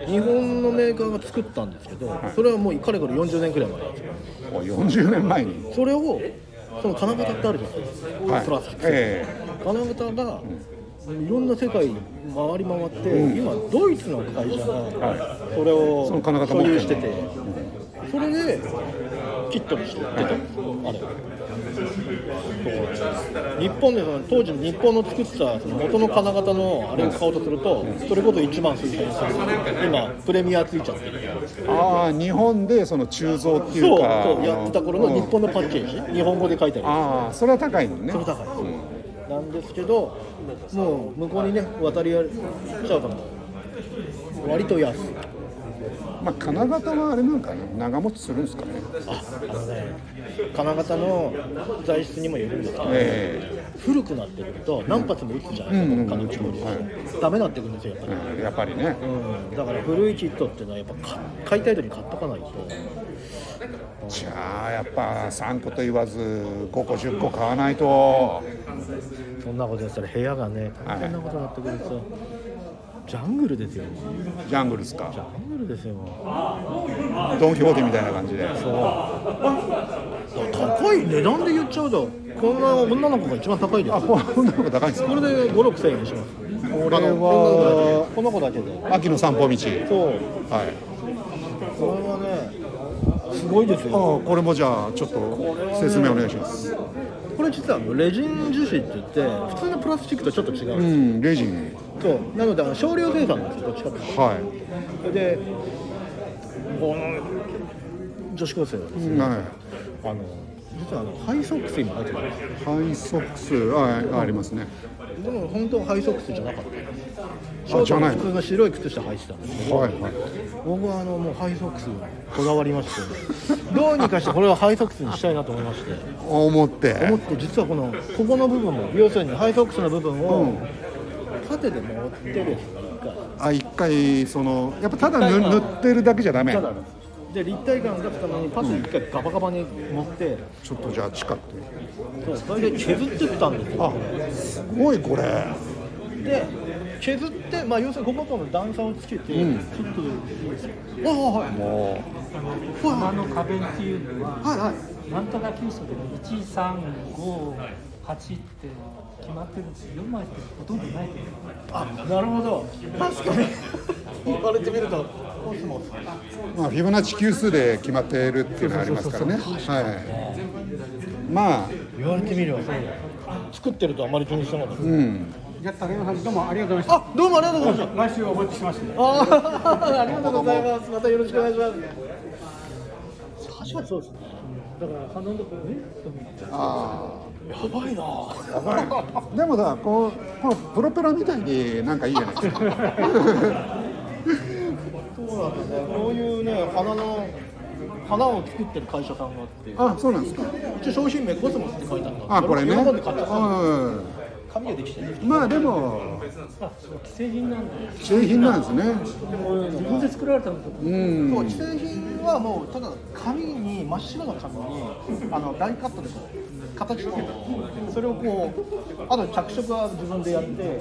日本のメーカーが作ったんですけど、それはもうかれこれ40年くらい前なんですよ。お40年前に。それをその金型ってあるじゃないですか、はい。プラスチック、え金型が、いろんな世界回り回って、今ドイツの会社がそれを所有してて、それでキットにして売ってた。んですよ、あれ。そう。日本でその当時の日本の作ったその元の金型のあれを買おうとすると、それこそ1万数千円する。今プレミアついちゃってる。えああ日本でその鋳造っていそううかそうやってた頃の日本のパッケージ。日本語で書いてある。ああそれは高いのね。それ高い。です、なんですけどもう向こうにね渡り歩いちゃうから割と安い。まあ金型はあれなんかね長持ちするんですかね。ああのね金型の材質にもよるんですけど、え。古くなってくると何発も撃つじゃないですか、うんうん。金打ちもはダメになってくるんですよやっぱり、えうんやっぱりね。うん、だから古いキットっていうのはやっぱか買いたい時に買っとかないと。じゃあやっぱ3個と言わず5個10個買わないと。そんなことやったら部屋がね大変なことになってくるんですよ、ジャングルですよ。ジャングルですか？ジャングルですよ。ドン・キホーテみたいな感じで。高い値段で言っちゃうとこんな女の子が一番高いです。あこんなのが高いんですか？これで5、6千円します。これはこの子だけで。秋の散歩道。そう。はい。これはねすごいですあよ。あこれもじゃあちょっと説明お願いします。これ実はレジン樹脂って言って普通のプラスチックとちょっと違うんうです、んレジンそう。なのであの少量生産なんですよどっちかっていうと。はそれでこの女子高生はですい、ね、はあの実はあのハイソックスにも入ってるんですハイソックスはいありますね。でも本当はハイソックスじゃなかった。ショーじゃない。普通の白い靴下履いてたんですけど、はいはい。僕はあのもうハイソックスにこだわりましてどうにかしてこれはハイソックスにしたいなと思いまして。思って。思って実はこのここの部分も要するにハイソックスの部分を縦で持ってですね一回あ一回そのやっぱただ塗塗ってるだけじゃダメ。ただで立体感が出すためにパテ一回ガバガバに持って、ちょっとじゃあ近く。てそうそれで削ってったんですよ。あすごいこれ。で削って、まあ、要するにこことの段差をつけて、うん。ちょっとああはい。も山の壁っていうのは、はいはい。なんとか急所で1358って決まってるんですよ4枚ってほとんどないと思うあなるほど。確かに言われてみるとコスモス。う、まあ、フィボナッチ級数で決まってるっていうのがありますからね。はい。まあ。言われてみれば。そうだ作ってるとあまり気にしてなかった、うんじゃあ、竹山さん、どうもありがとうございましあどうもありがとうございましたた。来週お待ちしてますね。あーありがとうございます。またよろしくお願いします。確かにそうですね。だから鼻のとこえっと思って。あやばいな。あでもさこうこのプロペラみたいになんかいいじゃないですか。そうなんですねこういうね花の花を作ってる会社さんがあって。あそうなんですか。一応商品名コスモスって書いてあるんだ。あこれね。喜んで買ったのうん紙でできてるまあでも既製品なんだ。製品なんですね。自分で作られたのとうん。そう既製品はもうただ紙に真っ白な紙にあのラインカットでこう形つけた。それをこうあと着色は自分でやって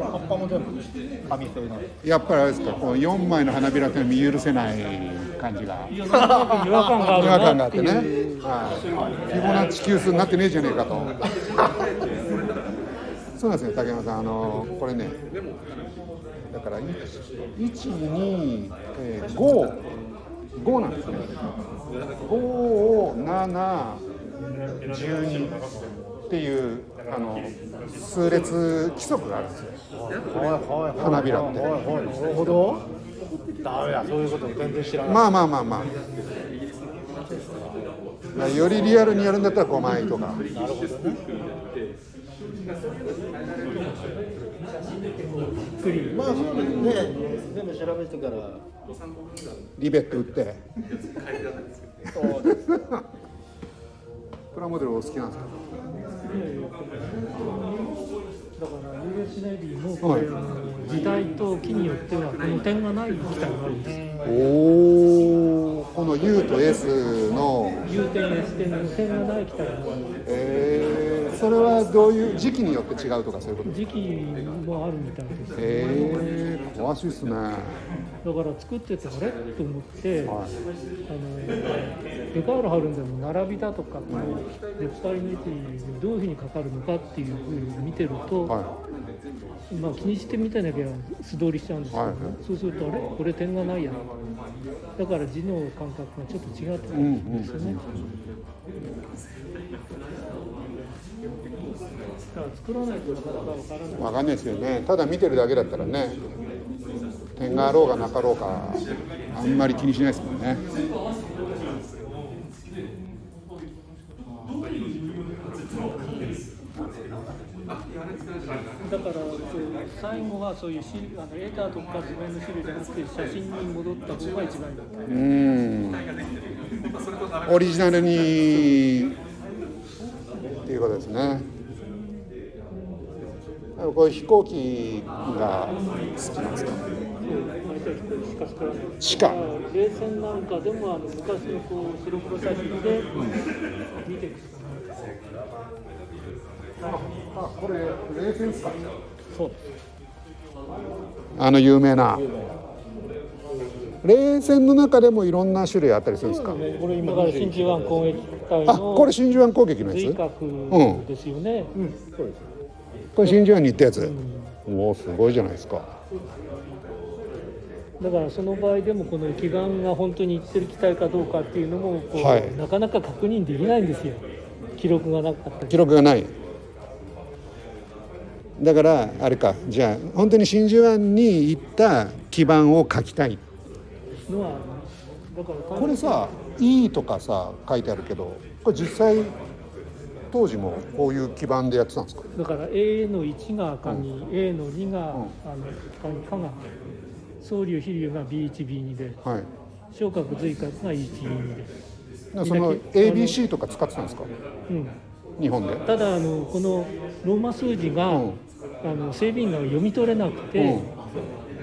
葉っぱも全部紙製なんでやっぱりあれですかこう4枚の花びらって見許せない感じが違和感があってねはい。フィボナッチ級数になってねえじゃねえかと。そうなんですよ。竹山さんあのこれねだから12、えー、5 5なんですね。5を12っていうあの数列規則があるんですよ花びらってなるほどダメだそういうこと全然知らないまあまあまあまあまあよりリアルにやるんだったら5枚とかなるほどねクリまあそうね全部調べてからリベット打ってそうですプラモデルお好きなんですかだから US ネイビーもこれ、はい時代と木によってはこの点がない機体があるんです。よおおこの U と S の U 点 S 点の点がない機体があるえー、それはどういう時期によって違うとかそういうこと時期もあるみたいですえー、詳しいっすねだから作っててあれ？と思って、はい。あのデカール貼るんでも並びだとかこの出っ張りの位置にどういうふうにかかるのかっていうふうに見てると、はまあ気にしてみてなきゃ素通りしちゃうんですけど、はい。そうするとあれ？これ点がないやん。だから字の感覚がちょっと違ってくるんですよね、だから作らないとなかなかわからないいわかん。ないですよねただ見てるだけだったらね点があろうがなかろうか。あんまり気にしないですもんね。だから最後はそういうしあのエーターとか図面の種類じゃなくて写真に戻った方が一番いい。んだうーん。オリジナルにっていうことですね。こういう飛行機が好きなんですか？しか作らない地下冷戦なんかでもあの昔のこう白黒写真で見ていくしかないあこれ冷戦ですかそうあの有名な。冷戦の中でもいろんな種類あったりするんですか？これ今だから真珠湾攻撃隊あのこれ真珠湾攻撃のやつ？ですよね、これ真珠湾に行ったやつ？おおすごいじゃないですかだからその場合でもこの基板が本当にいってる機体かどうかっていうのもこう、はい。なかなか確認できないんですよ。記録がなかったり記録がない。だからあれか。じゃあ本当に真珠湾に行った基盤を書きたい。のはだからこれさ「E」とかさ書いてあるけどこれ実際当時もこういう基盤でやってたんですか？だから A の1が赤に、A の2が、ん。あの赤にかが総流飛流が B1B2 ではい。小角随角が112で、その ABC とか使ってたんですか？うん、日本で。ただあのこのローマ数字が、うん。あの整備員が読み取れなくて、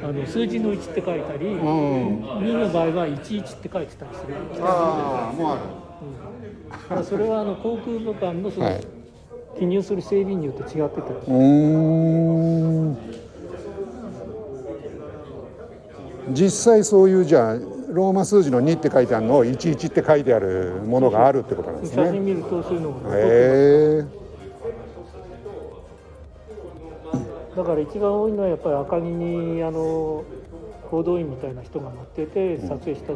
あの数字の1って書いたり、うん。2の場合は11って書いてたりする、ああもうある。だからそれはあの航空母艦のその、はい。記入する整備員によって違ってた。うーん実際そういうじゃあローマ数字の2って書いてあるのを11って書いてあるものがあるってことなんですね。写真見るとそういうのが、へえだから一番多いのはやっぱり赤城にあの報道員みたいな人が乗ってて撮影した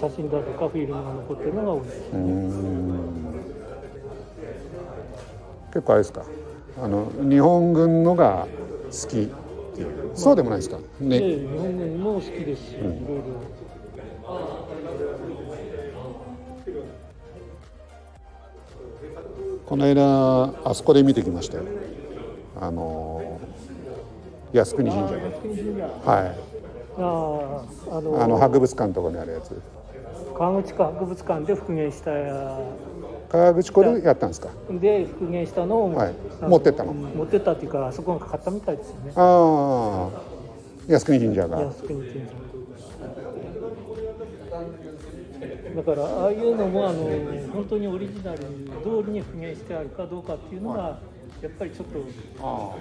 写真だとかフィルムが残ってるのが多いですうーん。結構あれですか？あの日本軍のが好きそうでもないですか？でね日本軍も好きですし、いろいろ。この間あそこで見てきましたよ。あの靖国神社ではい。あああのあの博物館のところにあるやつ。川口湖博物館で復元した川口湖でやったんですか？で復元したのを、はい。持ってったの。持ってったっていうかあそこが買ったみたいですよね。ああ靖国神社が。靖国神社。だからああいうのもあの本当にオリジナル通りに復元してあるかどうかっていうのがやっぱりちょっとあ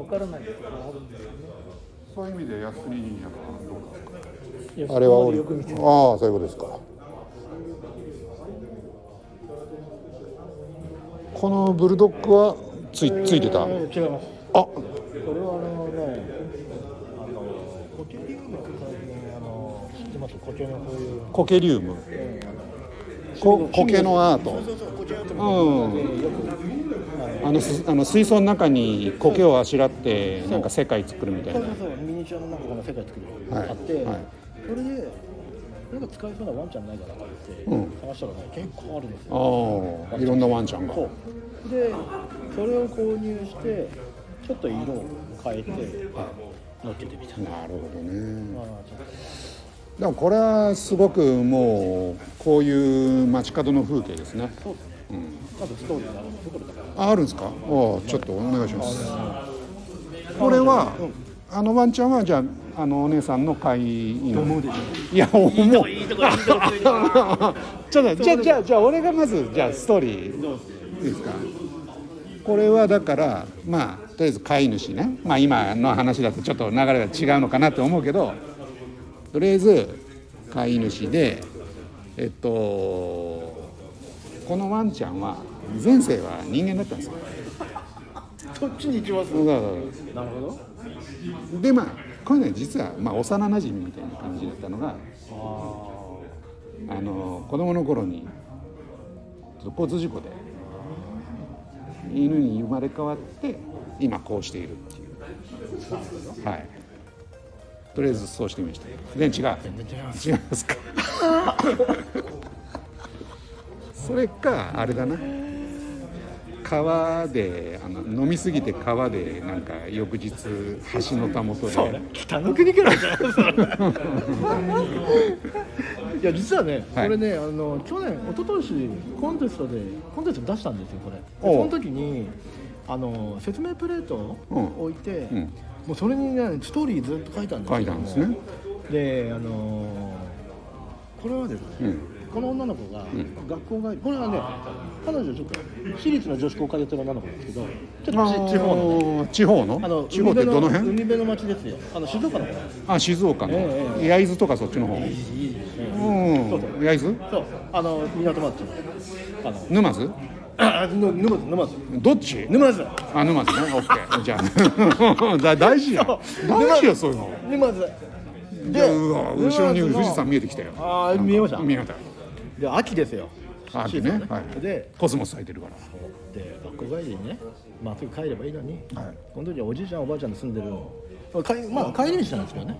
わからないところがあるんですよね。そういう意味で靖国神社はどうか。あれはああそういうことですかこのブルドッグはついついてた？あえー違います。これはあのねコケリウムって最近あの知ってますコケのこういう。コケリウム。えーこコケアート。あのすあの水槽の中に苔をあしらってなんか世界作るみたいな。そうそうそうミニチュアのなんかこの世界作るはいあって、はい。それでなんか使えそうなワンちゃんないかなと思って、うん。探したらね結構あるんですあよ。あいろんなワンちゃんが。そう。でそれを購入してちょっと色を変えて乗っけてみた。なるほどね。まあちょっと。でもこれはすごくもうこういう街角の風景ですね。そうですね、まずストーリーがあるところだか。らああるんですか？ああちょっとお願いします。これはあのワンちゃんはじゃああのお姉さんの飼い犬いや思う。ちょっとじゃあじゃあじゃあ俺がまずじゃあストーリー。いいですか？これはだからまあとりあえず飼い主ね。まあ今の話だとちょっと流れが違うのかなと思うけどとりあえず飼い主でえっとこのワンちゃんは前世は人間だったんですよ。そっちに行きます？なるほど。でまあこれね実はまあ幼なじみみたいな感じだったのがあの子供の頃にちょっと交通事故で犬に生まれ変わって今こうしているっていう。はい。とりあえずそうしてみました。全然違う違いますか？それかあれだな川であの飲みすぎて川でなんか翌日橋のたもとで。北の国から。じゃないそれいや実はね、はい。これねあの去年一昨年コンテストでコンテスト出したんですよこれ。その時にあの説明プレートを置いて、うん。もうそれにねストーリーずっと書いたんです書いたんですね。であのこれはですね、うんこの女の子が学校がこれはね彼女ちょっと私立の女子校通ってる女の子なんですけどちょっとち地方の地方の？あの地方ってどの海辺辺の町ですよあの静岡のあ静岡の、ええ焼津とかそっちの方？いいですねうん。焼津？そう。あの港町の。あの。沼津？あぬ沼津沼津。どっち？沼津。あ沼津ね。オッケー。じゃあ。だ大事や。大事よそういうの。沼津。でうわ後ろに富士山見えてきたよ。ああ見えました。見えましたで秋ですよ。秋ね。シーズンはい。でコスモス咲いてるから。で学校帰りにねまっすぐ帰ればいいのに、はい。この時はおじいちゃんおばあちゃんの住んでるまあ帰まあ帰り道なんですけどね。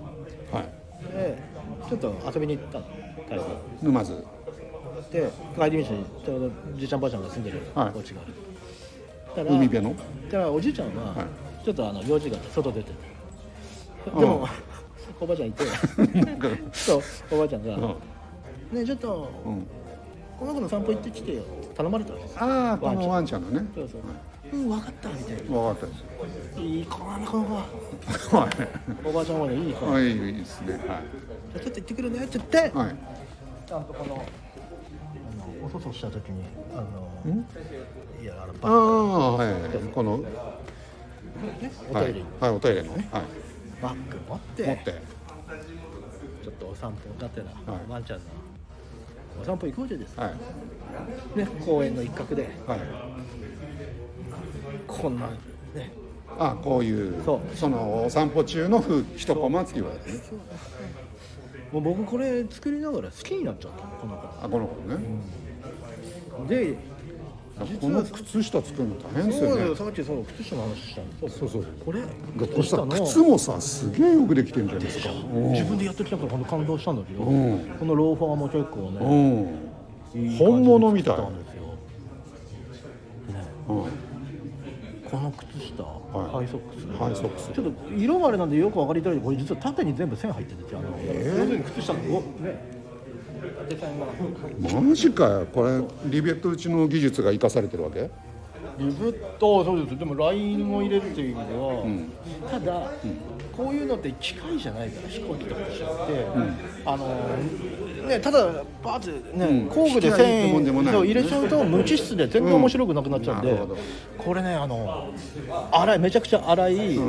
はい。でちょっと遊びに行ったの帰り沼津。で帰り道にちょうどじいちゃんばあちゃんが住んでるはい。お家がある、だから海辺の？だからおじいちゃんは、はい。ちょっとあの用事があって外出てて。でも、おばあちゃんいて。そうおばあちゃんがうん「ねえちょっと、うん。この子の散歩行ってきてよ」頼まれたわけですよああこのワンちゃんのね。そうそう。うん分かったみたい分かったです。な「いい子なこの子は」はい。おばあちゃんはねいい子、はいいいですね。はじゃあちょっと行ってくるねって言って、いはい。ちゃんとこのあのおそそした時にあのいやあのあバあはいこのッグ。ねおはいトイレ。にはいおトイレの。はい。バッグ持って。持って。ちょっとお散歩だってな、はい。ワンちゃんのお散歩行こうじゃですか、はい。ね、公園の一角で。はい。こんなね。あこういうそう。そのお散歩中の風一コマっていうわけですね。もう僕これ作りながら好きになっちゃったのこのあこの子ね。子でこの靴下作るの大変ですよね。さっきその靴下の話したんですそうそうこれ靴下の靴もさすげえよくできてるじゃないですか。自分でやってきたから感動したんだけど、うん。このローファーも結構うね、ん。いい感じで本物みたい。作ったんですよ。ね。うん。この靴下、はい。ハイソックス。ハイソックス。ちょっと色もあれなんでよく分かりづらいけどこれ実は縦に全部線入ってるんですよあの、要するに靴下のおねマジかよ。これリベット打ちの技術が生かされてるわけ？リブットそうです。でもラインも入れるっていう意味では、ただ、こういうのって機械じゃないから飛行機とかと違って、あのねただバーッてね、工具で線でもないそう入れちゃうと無機質で全然面白くなくなっちゃうんで、これねあの粗いめちゃくちゃ粗い、あ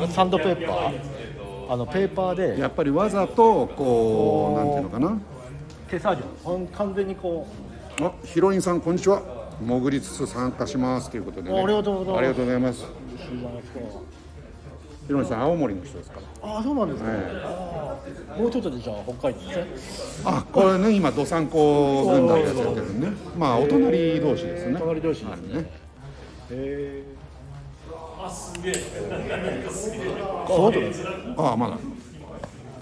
のサンドペーパーあのペーパーで。やっぱりわざとこうなんていうのかな？手作業。完全にこう。あヒロインさんこんにちは。潜りつつ参加しますということで、ね、ありがとうございます。ありがとうございます。知らないですかヒロインさん青森の人ですか？らああそうなんですか、えあーもうちょっとでじゃあ北海道ですね。あこれね今どさんこ軍団でやってるね。まあお隣同士ですね。隣同士ですね。ねへえあ本当ですああまだ。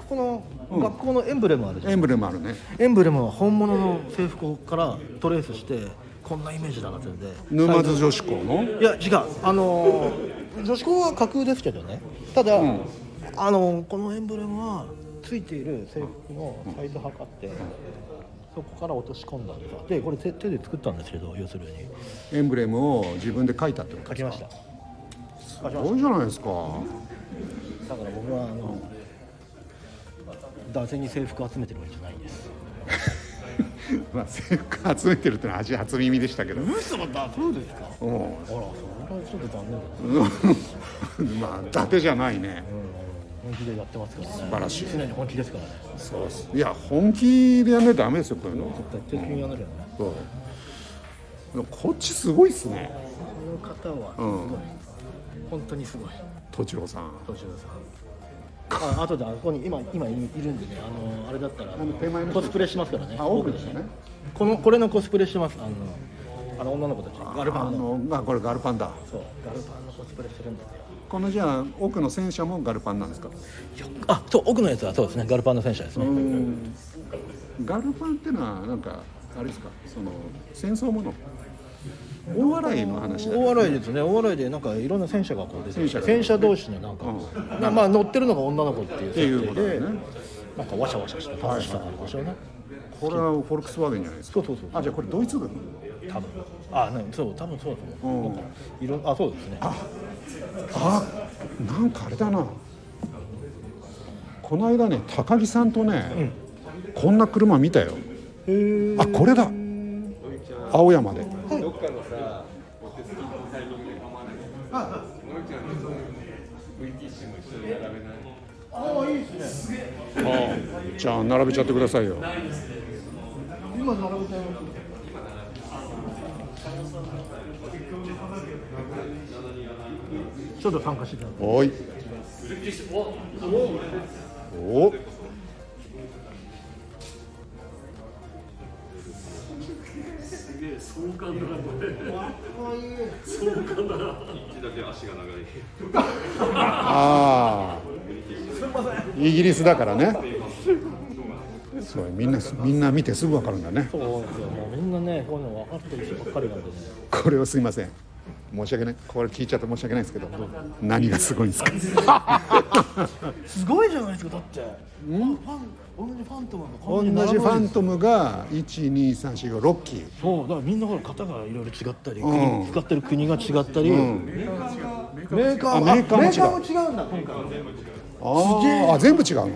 この学校のエンブレムあるじゃん。エンブレムあるね。エンブレムは本物の制服からトレースしてこんなイメージだなってんで。沼津女子校の？いや違う。あのー女子校は架空ですけどね。ただ、ん。あのーこのエンブレムはついている制服のサイズ測って、そこから落とし込んだんですでこれ手手で作ったんですけど要するに。エンブレムを自分で書いたってこと書きましたすごいじゃないですか。だから僕はあの男性に制服を集めてるわけじゃないんです。まあ制服集めてるってのは初初耳でしたけど。嘘だそうですか。う。んあらそれはちょっと残念だ まあ伊達じゃないね。本気でやってますからね。素晴らしい。常に本気ですからね。そうです。いや本気でやんないとダメですよこういうの。絶対的にやらなきゃね。そうこっちすごいっすね。この方はすうん。ごい、本当にすごい。栃郎さん。敏郎さん。あ後であそこに今今いるんでね。あのあれだったらの手前の人。コスプレしますからね。あ奥ですよね。このこれのコスプレしてます。あのあの女の子たち。ガルパあンの。のあこれガルパンだ。そう。ガルパンのコスプレしてるんですよ。このじゃあ奥の戦車もガルパンなんですか？あそう奥のやつはそうですね。ガルパンの戦車ですね、ガルパンってのはなんかあれですか？その戦争もの？大笑いの話だ大笑いですね。大笑いでなんかいろんな戦車がこう出てきて戦車同士のなんか、なまあ乗ってるのが女の子っていう設定で、ね。なんかワシャワシャした楽しさがあるでしょうね、これはフォルクスワーゲンじゃないですか。そうそうそう。あじゃあこれドイツ軍多分。あねそう多分そうだと思う、なんかいろあそうですね。あなんかあれだな。この間ね高木さんとね、こんな車見たよ。あこれだ。青山であじゃあ並べちゃってくださいよ。今並べてちょっと参加してください。おい。おああイギリスだからね。そうみんなみんな見てすぐ分かるんだね。そうなんですよもう。みんなねこういうの分かってる人ばっかりなんでね。これはすいません。申し訳ない。これ聞いちゃって申し訳ないですけど何がすごいんですか？すごいじゃないですかだって。ファン同じファントムがこんな同じに並ぶんです。ファントムが12345機そうだからみんなほら型がいろいろ違ったり、うん。使ってる国が違ったり、ん。メーカーあメーカーも違う。メーカーも違うんだ今回は。全部あーあ全部違うの？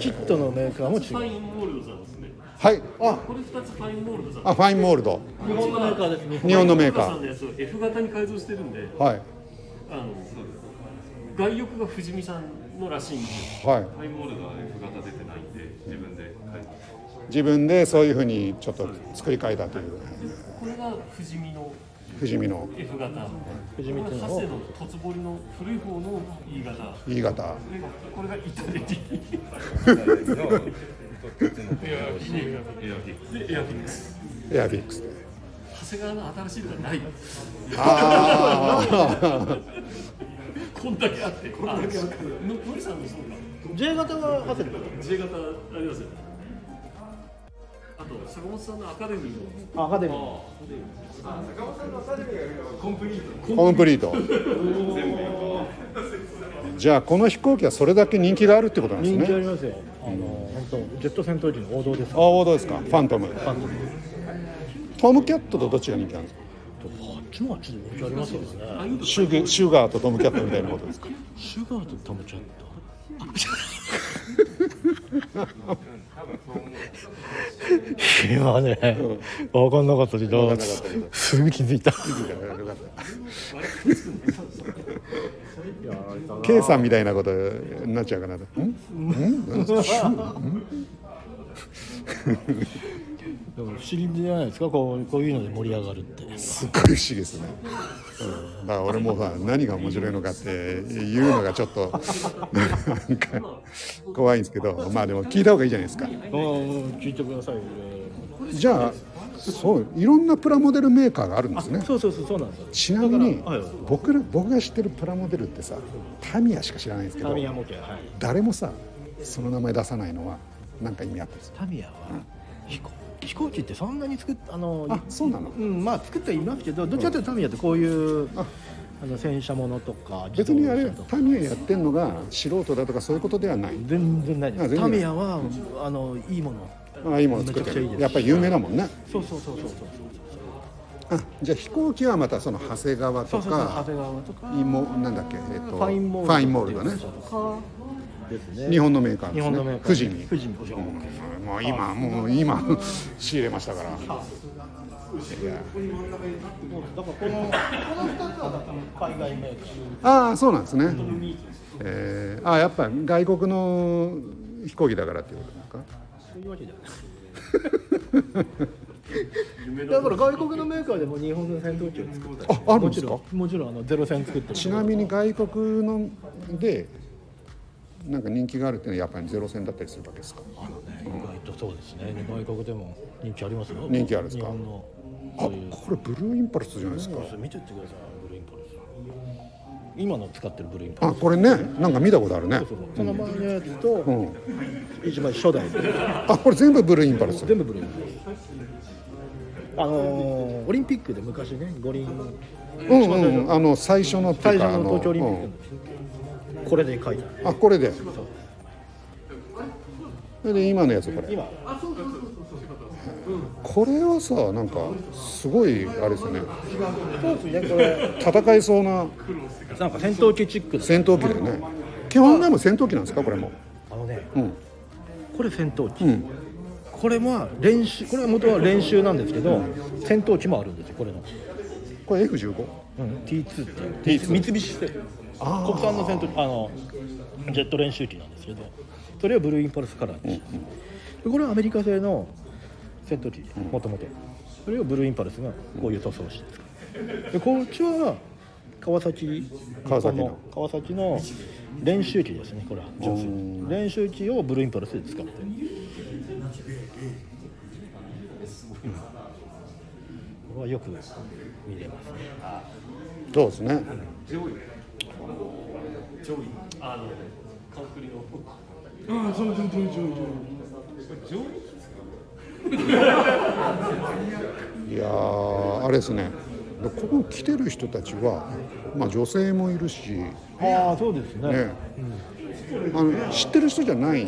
キットのメーカーも違う。ファファインモールドさんですね。はい。あこれ二つファインモールドさん。あファインモールド。日本のメーカーです。ね日本のメーカーさんのやつを F 型に改造してるんで、はい。あの外翼がフジミさんのらしいんですよ。はいファインモールドは F 型出てないんで、自分で変えて。自分でそういうふうにちょっと作り変えたというこれが藤見の富士見の F 型。藤見っていうのをこれがハセの凸彫りの古い方の E 型。E 型でこれがイタレティ。でエアフィックス。エアフィックスで長谷川の新しいのがない。あ こんだけあって。こんだけあって。ののりさんもそうか。J 型はハセル J 型ありますよ。ね。あと坂本さんのアカデミーの。アカデミー。コンプリート。コンプリート。じゃあこの飛行機はそれだけ人気があるってことなんです人気あねりますよ。あの本当ジェット戦闘機の王道ですああどうですか。ファントム。ファントムトムキャットとどっちが人気あるんですか？ちの方がちょっと人気ありますよね。シュグシュガーとトムキャットみたいなことですか？シュガーとトムチャット。今ね、分かんなかったけど分かんなかったけどすぐ気づいた。K さんみたいなことになっちゃうかなと。ん？んん？シュでも不思議じゃないですか？こうこういうので盛り上がるって。すっごい不思議ですね、うん、だから俺もさ何が面白いのかって言うのがちょっとなんか怖いんですけどまあでも聞いた方がいいじゃないですか。ああ聞いてくださいよ。じゃあそういろんなプラモデルメーカーがあるんですね。そうそうそうそうなんです。よちなみに僕ら僕が知ってるプラモデルってさタミヤしか知らないんですけどタミヤ模型はい。誰もさその名前出さないのは何か意味あったんですかタミヤは飛行飛行機ってそんなに作っあのあそうなの？うんまあ作ってはいますけどどっちかというとタミヤってこういうあ。あの戦車ものとか別にあれタミヤやってんのが素人だとかそういうことではない。全然ないです。タミヤはあのいいもの。ああいいもの作ってる。やっぱり有名だもんね。そうそうそうそうそうあじゃあ飛行機はまたその長谷川とそうそうそう長か谷川とかなんだっけ、えっと、ファインモールファインモールだねですね日本のメーカーですね富士に富士に富士うんもう今もう今仕入れましたから。いや。だからこのこの2つは海外メーカーああそうなんですね、えー、ああやっぱ外国の飛行機だからっていうことですか？そういうわけじゃない。だから外国のメーカーでも日本の戦闘機を作ったりああるんですかもちろんもちろんあのゼロ戦作ってるちなみに外国のでなんか人気があるっていうのはやっぱりゼロ戦だったりするわけですか？あのね意外とそうですね。外国でも人気ありますよ。人気あるんですか？あこれブルーインパルスじゃないですか？見てってください。ブルーインパルス。今の使ってるブルーインパルあこれねなんか見たことあるね。スその前のやつと、うん。一番初代。あこれ全部ブルーインパルス。全部ブルーインパルス。あのーオリンピックで昔ね五輪。うんうん。あの最初のっていうかあ最初の東京オリンピックの、これで書いた。うんあこれで。それで今のやつこれ。今。これはさなんかすごいあれですよね。そうですねこれ。戦いそうな。なんか戦闘機チックな。戦闘機だよね。基本でも戦闘機なんですかこれも。あのねうん。これ戦闘機、うん。これは練習これは元は練習なんですけど戦闘機もあるんですよこれの、これ F15 うん、T2 っていう。T2 三菱製国産の戦闘機あのジェット練習機なんですけどそれをブルーインパルスカラーにして、でこれはアメリカ製の戦闘機もともとそれをブルーインパルスがこういう塗装をして作るでこっちは川崎川崎の。川崎の練習機ですねこれは純粋に。練習機をブルーインパルスで使って。るこれはよく見れますね。そうですねあのカンクリのああそうそうそうそういやーあれですね。でここ来てる人たちは、まあ、女性もいるし、ね、ああそうですね。あの知ってる人じゃない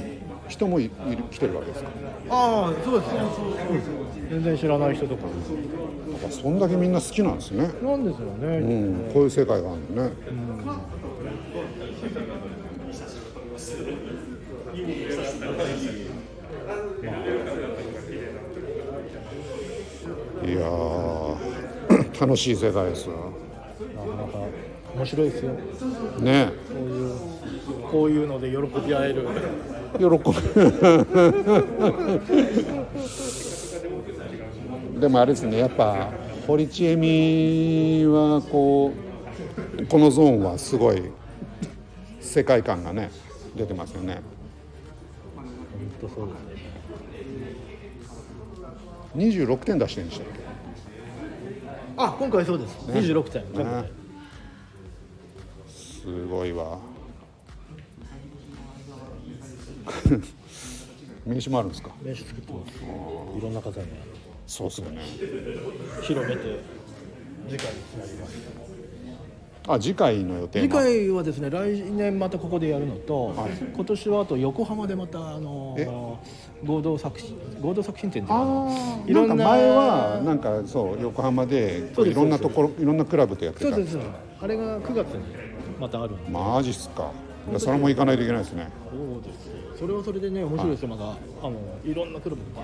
人もいいる来てるわけですか？ああそうです。ね全然知らない人とかだからそんだけみんな好きなんですね、なんですよね、うん、こういう世界があるのね、いやー 楽しい世界ですよ。なかなか面白いですよ。ね。こういうこういうので喜び合える。喜ぶ でもあれですねやっぱ堀ちえみはこうこのゾーンはすごい世界観がね出てますよね。本当そうですね。26点出してるんでしたっあ今回そうです、26点。け、ね、すごいわ。名刺もあるんですか？名刺作ってます。いろんな方にそうですよね。広めて次回につなぎます。あ次回の予定次回はですね来年またここでやるのと、今年はあと横浜でまたあのえ？合同作品合同作品展っていうあのあいろんななんか前はなんかそう横浜でいろんなところいろんなクラブとやってた。そうですあれが9月にまたあるんで。マジっすか。それも行かないといけないですね。そうです。よそれはそれでね面白いですよ。まだあのいろんなクラブが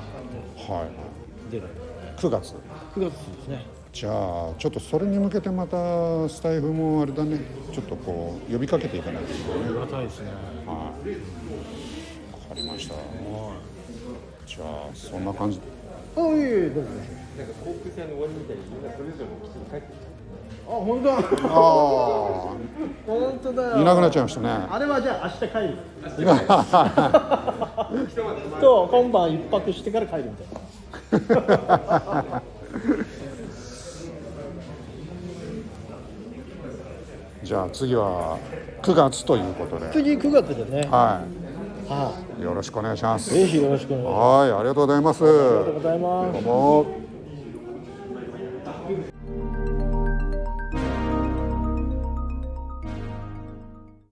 バはいと出る9月。9月ですね。じゃあちょっとそれに向けてまたスタイフもあれだね。ちょっとこう呼びかけていかないといけないね。ありがたいですね。はい。わかりました。じゃあそんな感じ。あいえいえどうぞあ本当。だあ本当だいなくなっちゃいましたね。あれはじゃあ明日帰る。と 今晩一泊してから帰るみたいな じゃあ次は9月ということで。次9月でね。ははい。よろしくお願いします。ぜひよろしくお願いします。はいありがとうございます。ありがとうございます。どうも